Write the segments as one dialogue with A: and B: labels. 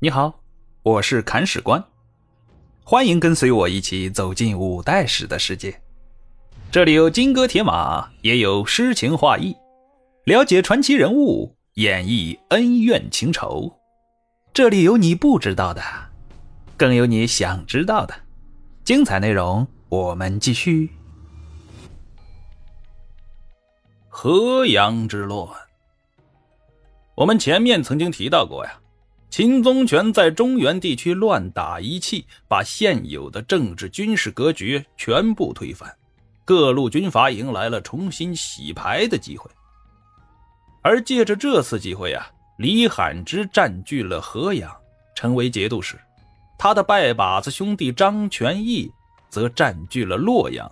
A: 你好，我是砍史官，欢迎跟随我一起走进五代史的世界。这里有金戈铁马，也有诗情画意，了解传奇人物，演绎恩怨情仇。这里有你不知道的，更有你想知道的。精彩内容，我们继续。河阳之乱，我们前面曾经提到过呀。秦宗权在中原地区乱打一气，把现有的政治军事格局全部推翻，各路军阀迎来了重新洗牌的机会。而借着这次机会啊，李罕之占据了河阳，成为节度使；他的拜把子兄弟张全义则占据了洛阳，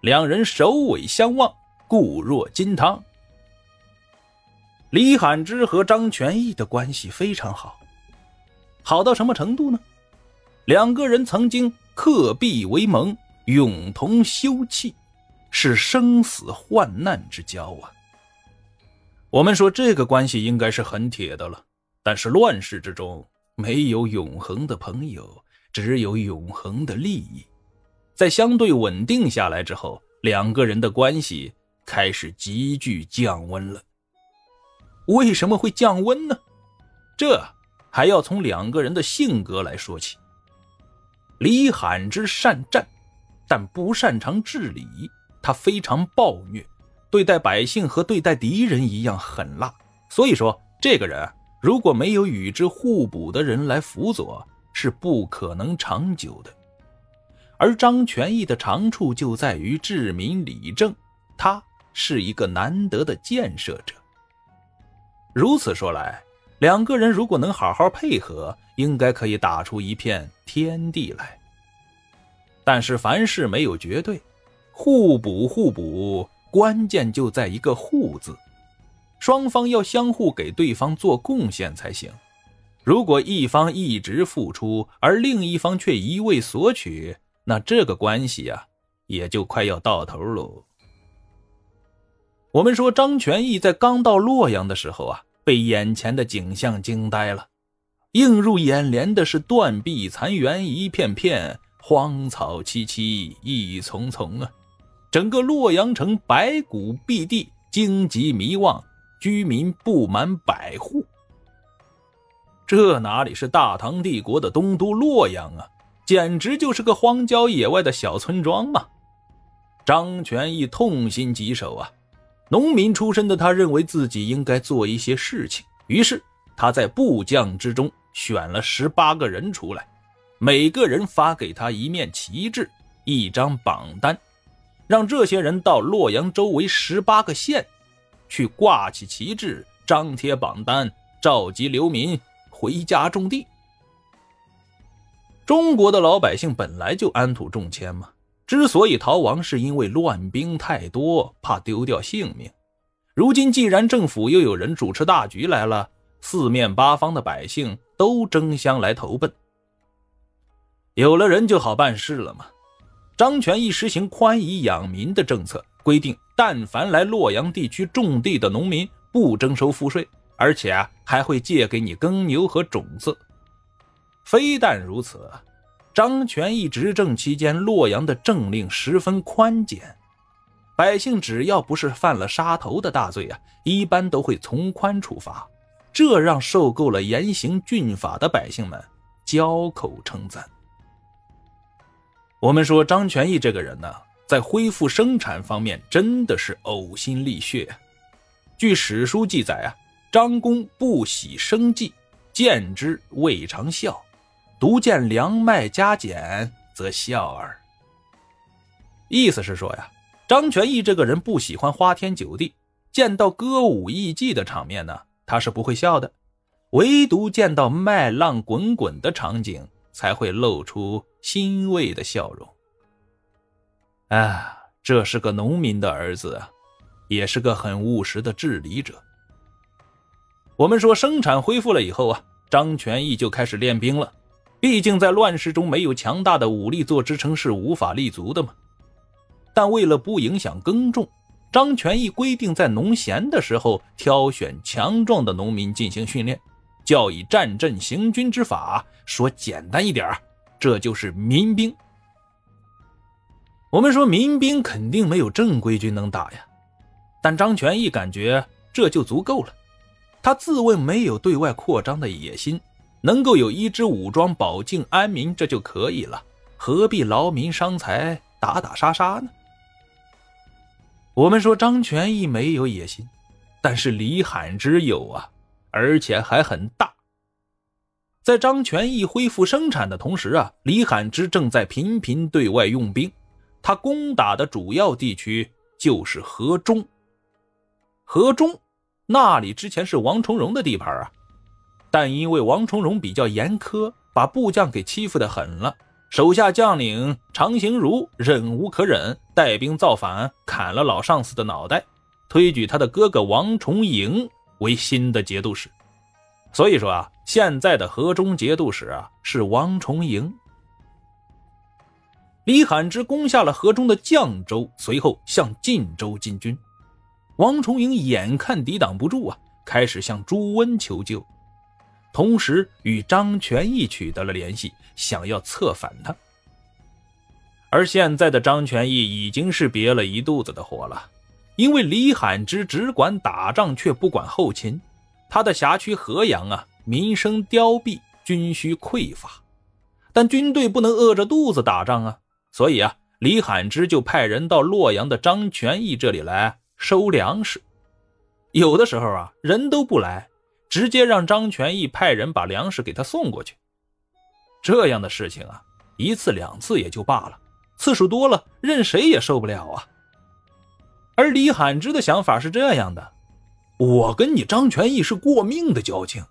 A: 两人首尾相望，固若金汤。李罕之和张全义的关系非常好。好到什么程度呢？两个人曾经克壁为盟，永同休戚，是生死患难之交啊。我们说这个关系应该是很铁的了，但是乱世之中没有永恒的朋友，只有永恒的利益。在相对稳定下来之后，两个人的关系开始急剧降温了。为什么会降温呢？这。还要从两个人的性格来说起。李罕之善战，但不擅长治理。他非常暴虐，对待百姓和对待敌人一样狠辣。所以说，这个人如果没有与之互补的人来辅佐，是不可能长久的。而张全义的长处就在于治民理政，他是一个难得的建设者。如此说来。两个人如果能好好配合，应该可以打出一片天地来。但是凡事没有绝对，互补互补，关键就在一个“互”字，双方要相互给对方做贡献才行。如果一方一直付出，而另一方却一味索取，那这个关系呀，也就快要到头喽。我们说张全义在刚到洛阳的时候啊。被眼前的景象惊呆了，映入眼帘的是断壁残垣一片片，荒草萋萋一丛丛啊！整个洛阳城白骨蔽地，荆棘弥望，居民不满百户。这哪里是大唐帝国的东都洛阳啊？简直就是个荒郊野外的小村庄嘛！张全义痛心疾首啊！农民出身的他，认为自己应该做一些事情，于是他在部将之中选了十八个人出来，每个人发给他一面旗帜、一张榜单，让这些人到洛阳周围十八个县，去挂起旗帜、张贴榜单，召集流民回家种地。中国的老百姓本来就安土重迁嘛。之所以逃亡，是因为乱兵太多，怕丢掉性命。如今既然政府又有人主持大局来了，四面八方的百姓都争相来投奔。有了人就好办事了嘛。张全一实行宽以养民的政策，规定但凡来洛阳地区种地的农民不征收赋税，而且啊还会借给你耕牛和种子。非但如此。张全义执政期间，洛阳的政令十分宽简，百姓只要不是犯了杀头的大罪啊，一般都会从宽处罚，这让受够了严刑峻法的百姓们交口称赞。我们说张全义这个人呢，在恢复生产方面真的是呕心沥血。据史书记载啊，张公不喜生计，见之未尝笑。独见粮麦加减，则笑耳。意思是说呀，张全义这个人不喜欢花天酒地，见到歌舞艺伎的场面呢，他是不会笑的，唯独见到麦浪滚滚的场景，才会露出欣慰的笑容。啊，这是个农民的儿子，也是个很务实的治理者。我们说生产恢复了以后啊，张全义就开始练兵了。毕竟在乱世中，没有强大的武力做支撑是无法立足的嘛。但为了不影响耕种，张全义规定在农闲的时候挑选强壮的农民进行训练，教以战阵行军之法。说简单一点这就是民兵。我们说民兵肯定没有正规军能打呀，但张全义感觉这就足够了。他自问没有对外扩张的野心，能够有一支武装保境安民，这就可以了，何必劳民伤财，打打杀杀呢？我们说张全义没有野心，但是李罕之有啊，而且还很大。在张全义恢复生产的同时啊，李罕之正在频频对外用兵，他攻打的主要地区就是河中。河中。那里之前是王重荣的地盘啊，但因为王重荣比较严苛，把部将给欺负的狠了，手下将领常行如忍无可忍，带兵造反，砍了老上司的脑袋，推举他的哥哥王重营为新的节度使。所以说啊，现在的河中节度使啊是王重营。李罕之攻下了河中的绛州，随后向晋州进军。王重营眼看抵挡不住啊，开始向朱温求救，同时与张全义取得了联系，想要策反他。而现在的张全义已经是憋了一肚子的火了，因为李罕之只管打仗却不管后勤，他的辖区河阳啊，民生凋敝，军需匮乏，但军队不能饿着肚子打仗啊，所以啊，李罕之就派人到洛阳的张全义这里来。收粮食，有的时候啊，人都不来，直接让张全义派人把粮食给他送过去。这样的事情啊，一次两次也就罢了，次数多了，任谁也受不了啊。而李罕之的想法是这样的：我跟你张全义是过命的交情，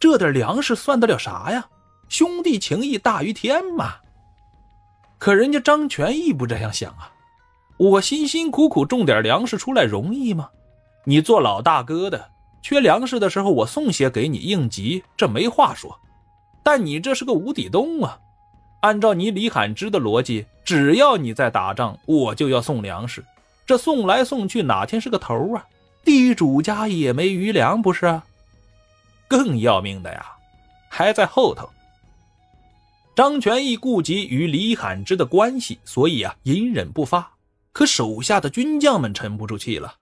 A: 这点粮食算得了啥呀？兄弟情义大于天嘛。可人家张全义不这样想啊。我辛辛苦苦种点粮食出来容易吗？你做老大哥的，缺粮食的时候我送些给你应急，这没话说。但你这是个无底洞啊！按照你李罕之的逻辑，只要你在打仗，我就要送粮食。这送来送去，哪天是个头啊？地主家也没余粮，不是啊？更要命的呀，还在后头。张全义顾及与李罕之的关系，所以啊，隐忍不发。可手下的军将们沉不住气了，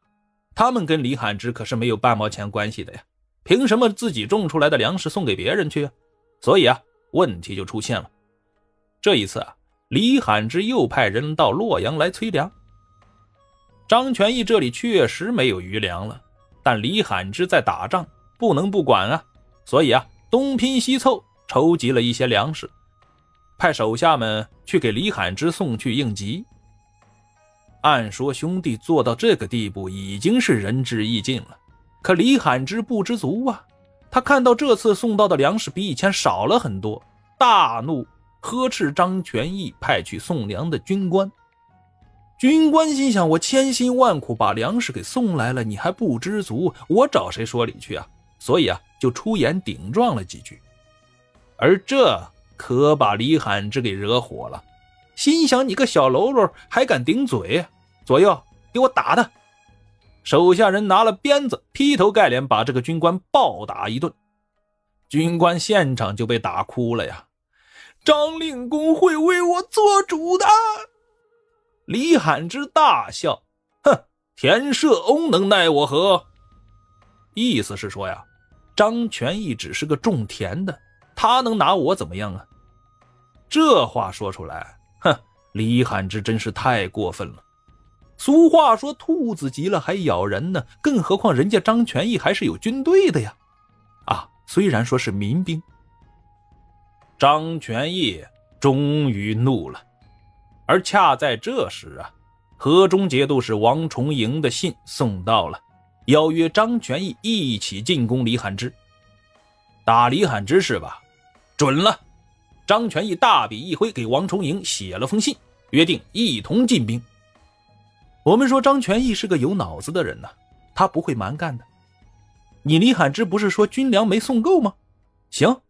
A: 他们跟李罕之可是没有半毛钱关系的呀，凭什么自己种出来的粮食送给别人去啊？所以啊，问题就出现了。这一次啊，李罕之又派人到洛阳来催粮。张全义这里确实没有余粮了，但李罕之在打仗，不能不管啊，所以啊，东拼西凑筹集了一些粮食，派手下们去给李罕之送去应急。按说兄弟做到这个地步已经是仁至义尽了，可李罕之不知足啊！他看到这次送到的粮食比以前少了很多，大怒，呵斥张全义派去送粮的军官。军官心想：我千辛万苦把粮食给送来了，你还不知足，我找谁说理去啊？所以啊，就出言顶撞了几句，而这可把李罕之给惹火了。心想：“你个小喽啰还敢顶嘴？左右，给我打他！”手下人拿了鞭子，劈头盖脸把这个军官暴打一顿。军官现场就被打哭了呀！张令公会为我做主的。李罕之大笑：“哼，田舍翁能奈我何？”意思是说呀，张全义只是个种田的，他能拿我怎么样啊？这话说出来。哼，李罕之真是太过分了。俗话说，兔子急了还咬人呢，更何况人家张全义还是有军队的呀。啊，虽然说是民兵。张全义终于怒了，而恰在这时啊，河中节度使王重营的信送到了，邀约张全义一起进攻李罕之。打李罕之是吧？准了。张全义大笔一挥，给王重营写了封信，约定一同进兵。我们说张全义是个有脑子的人呢，他不会蛮干的。你李罕之不是说军粮没送够吗？行，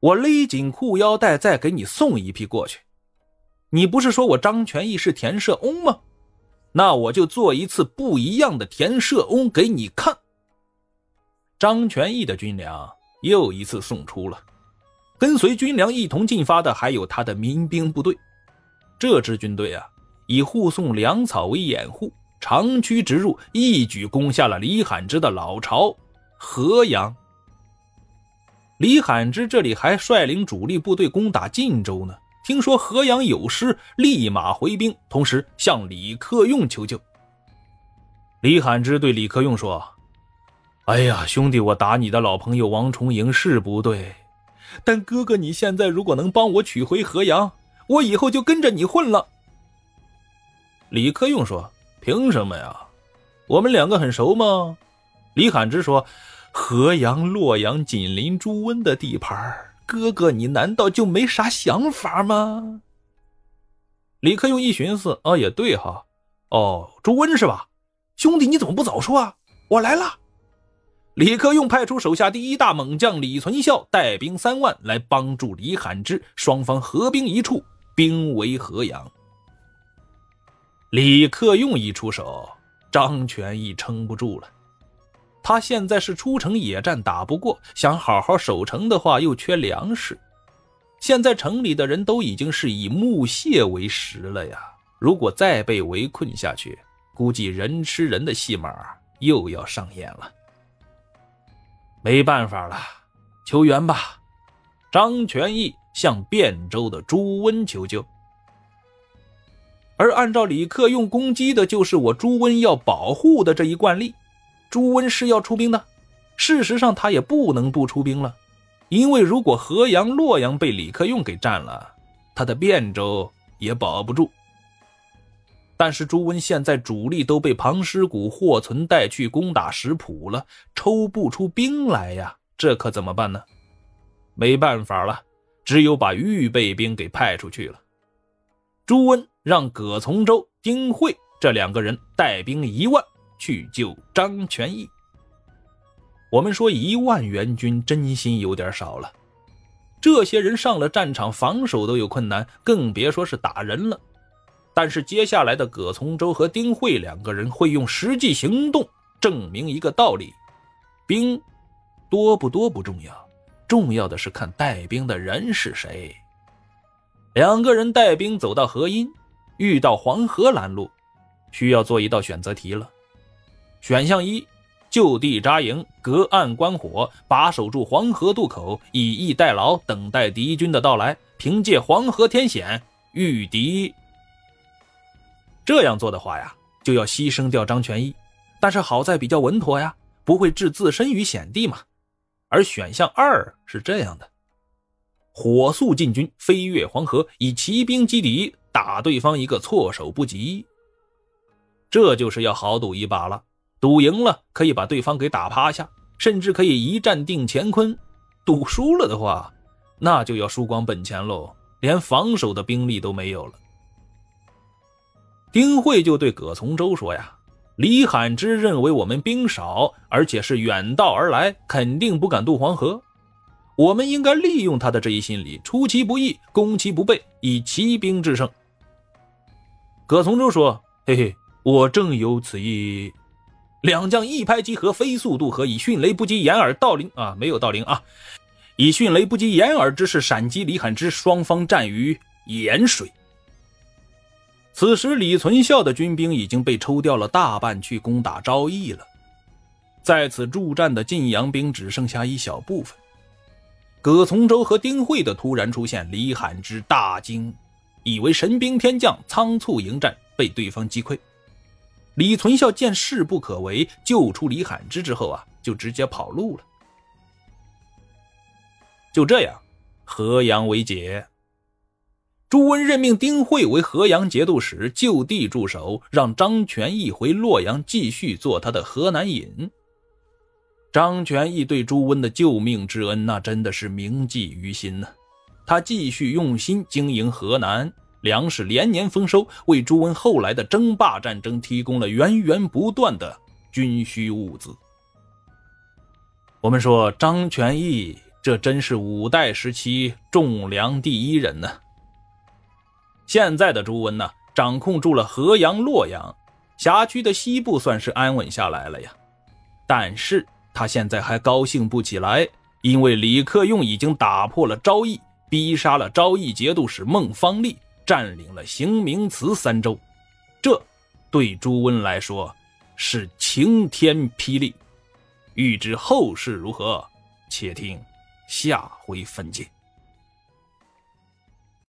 A: 我勒紧裤腰带，再给你送一批过去。你不是说我张全义是田舍翁吗？那我就做一次不一样的田舍翁给你看。张全义的军粮又一次送出了。跟随军粮一同进发的还有他的民兵部队。这支军队啊，以护送粮草为掩护，长驱直入，一举攻下了李罕之的老巢河阳。李罕之这里还率领主力部队攻打晋州呢。听说河阳有失，立马回兵，同时向李克用求救。李罕之对李克用说：“哎呀，兄弟，我打你的老朋友王重营是不对，但哥哥你现在如果能帮我取回河阳，我以后就跟着你混了。”李克用说：“凭什么呀？我们两个很熟吗？”李罕之说：“河阳、洛阳紧邻朱温的地盘哥哥，你难道就没啥想法吗？李克用一寻思，啊，也对哈，哦，朱温是吧？兄弟，你怎么不早说啊？我来了。李克用派出手下第一大猛将李存孝，带兵三万来帮助李罕之，双方合兵一处，兵围河阳。李克用一出手，张全义撑不住了。他现在是出城野战打不过，想好好守城的话又缺粮食。现在城里的人都已经是以木屑为食了呀！如果再被围困下去，估计人吃人的戏码又要上演了。没办法了，求援吧！张全义向汴州的朱温求救。而按照李克用攻击的，就是我朱温要保护的这一惯例。朱温是要出兵的，事实上他也不能不出兵了，因为如果河阳、洛阳被李克用给占了，他的汴州也保不住。但是朱温现在主力都被庞师古、霍存带去攻打石浦了，抽不出兵来呀，这可怎么办呢？没办法了，只有把预备兵给派出去了。朱温让葛从周、丁会这两个人带兵一万。去救张全义。我们说一万援军真心有点少了，这些人上了战场，防守都有困难，更别说是打人了。但是接下来的葛从周和丁慧两个人会用实际行动证明一个道理：兵多不多不重要，重要。的是看带兵的人是谁。两个人带兵走到河阴，遇到黄河拦路，需要。做一道选择题了。选项一：就地扎营，隔岸观火，把守住黄河渡口，以逸待劳，等待敌军的到来。凭借黄河天险御敌。这样做的话呀，就要牺牲掉张全义，但是好在比较稳妥呀，不会置自身于险地嘛。而选项二是这样的：火速进军，飞越黄河，以骑兵击敌，打对方一个措手不及。这就是要豪赌一把了。赌赢了可以把对方给打趴下，甚至可以一战定乾坤；赌输了的话，那就要输光本钱喽，连防守的兵力都没有了。丁会就对葛从周说：“呀，李罕之认为我们兵少，而且是远道而来，肯定不敢渡黄河。我们应该利用他的这一心理，出其不意，攻其不备，以骑兵制胜。”葛从周说：“嘿嘿，我正有此意。”两将一拍即合，飞速渡河，以迅雷不及掩耳盗铃啊，没有盗铃啊，以迅雷不及掩耳之势闪击李罕之。双方战于盐水。此时，李存孝的军兵已经被抽调了大半去攻打昭义了，在此助战的晋阳兵只剩下一小部分。葛从周和丁会的突然出现，李罕之大惊，以为神兵天降，仓促迎战，被对方击溃。李存孝见势不可为，救出李罕之之后啊，就直接跑路了。就这样，河阳为解。朱温任命丁会为河阳节度使，就地驻守，让张全义回洛阳继续做他的河南尹。张全义对朱温的救命之恩，那真的是铭记于心呢。他继续用心经营河南。粮食连年丰收，为朱温后来的争霸战争提供了源源不断的军需物资。我们说张全义，这真是五代时期种粮第一人呢。现在的朱温呢，掌控住了河阳、洛阳辖区的西部，算是安稳下来了呀。但是他现在还高兴不起来，因为李克用已经打破了昭义，逼杀了昭义节度使孟方立，占领了行明祠三州，这对朱温来说是晴天霹雳。欲知后事如何，且听下回分解。